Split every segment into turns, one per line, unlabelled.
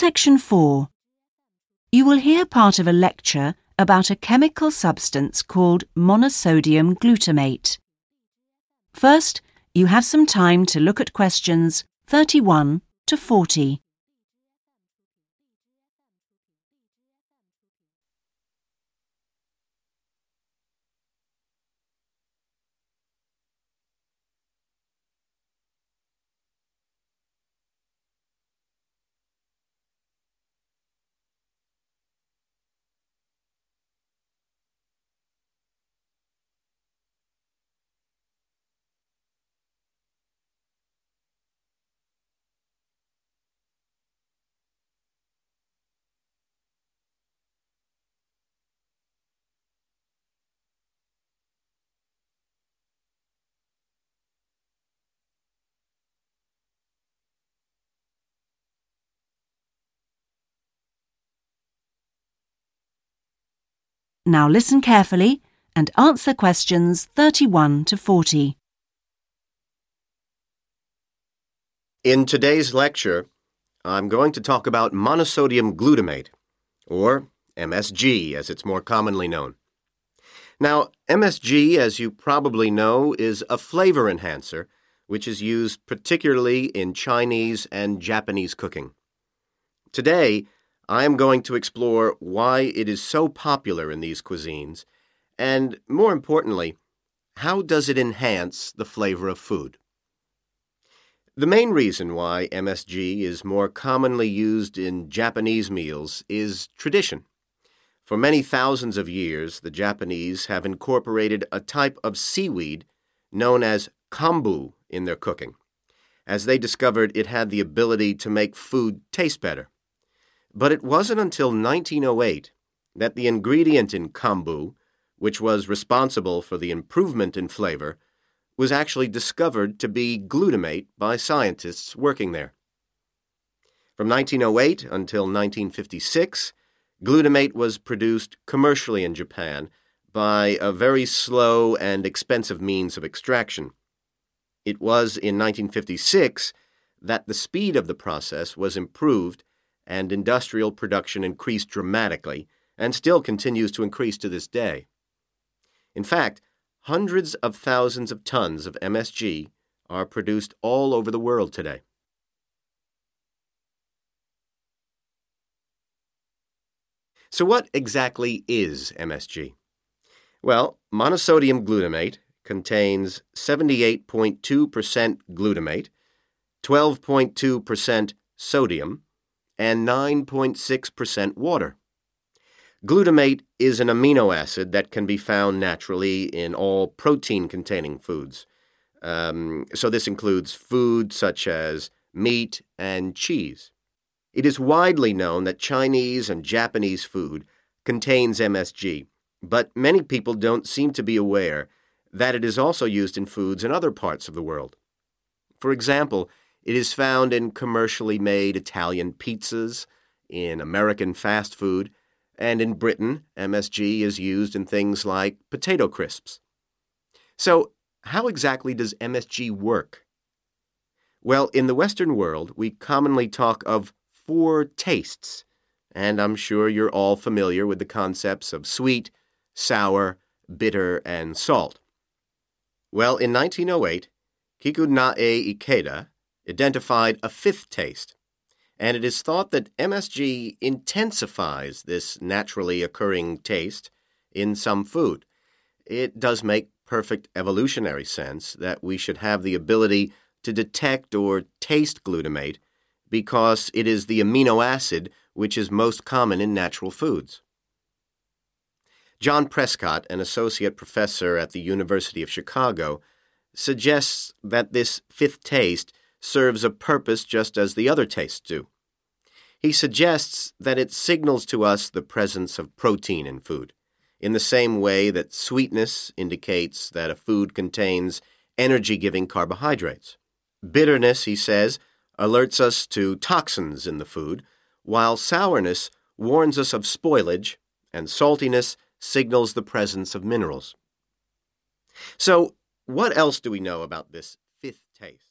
Section 4. You will hear part of a lecture about a chemical substance called monosodium glutamate. First, you have some time to look at questions 31 to 40. Now listen carefully and answer questions 31 to 40.
In today's lecture, I'm going to talk about monosodium glutamate, or MSG as it's more commonly known. Now, MSG, as you probably know, is a flavor enhancer which is used particularly in Chinese and Japanese cooking. Today, I am going to explore why it is so popular in these cuisines, and more importantly, how does it enhance the flavor of food? The main reason why MSG is more commonly used in Japanese meals is tradition. For many thousands of years, the Japanese have incorporated a type of seaweed known as kombu in their cooking, as they discovered it had the ability to make food taste better. But it wasn't until 1908 that the ingredient in kombu, which was responsible for the improvement in flavor, was actually discovered to be glutamate by scientists working there. From 1908 until 1956, glutamate was produced commercially in Japan by a very slow and expensive means of extraction. It was in 1956 that the speed of the process was improved and industrial production increased dramatically and still continues to increase to this day. In fact, hundreds of thousands of tons of MSG are produced all over the world today. So, what exactly is MSG? Well, monosodium glutamate contains 78.2% glutamate, 12.2% sodium, and 9.6% water. Glutamate is an amino acid that can be found naturally in all protein containing foods. Um, so, this includes foods such as meat and cheese. It is widely known that Chinese and Japanese food contains MSG, but many people don't seem to be aware that it is also used in foods in other parts of the world. For example, it is found in commercially made Italian pizzas, in American fast food, and in Britain, MSG is used in things like potato crisps. So, how exactly does MSG work? Well, in the Western world, we commonly talk of four tastes, and I'm sure you're all familiar with the concepts of sweet, sour, bitter, and salt. Well, in 1908, Kikunae Ikeda, identified a fifth taste, and it is thought that MSG intensifies this naturally occurring taste in some food. It does make perfect evolutionary sense that we should have the ability to detect or taste glutamate because it is the amino acid which is most common in natural foods. John Prescott, an associate professor at the University of Chicago, suggests that this fifth taste serves a purpose just as the other tastes do. He suggests that it signals to us the presence of protein in food, in the same way that sweetness indicates that a food contains energy giving carbohydrates. Bitterness, he says, alerts us to toxins in the food, while sourness warns us of spoilage, and saltiness signals the presence of minerals. So, what else do we know about this fifth taste?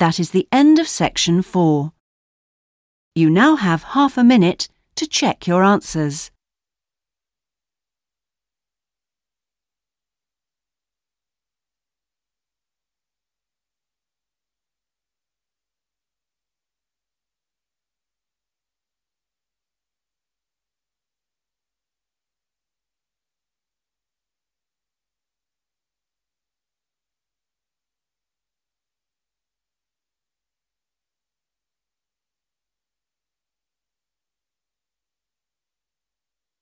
That is the end of section 4. You now have half a minute to check your answers.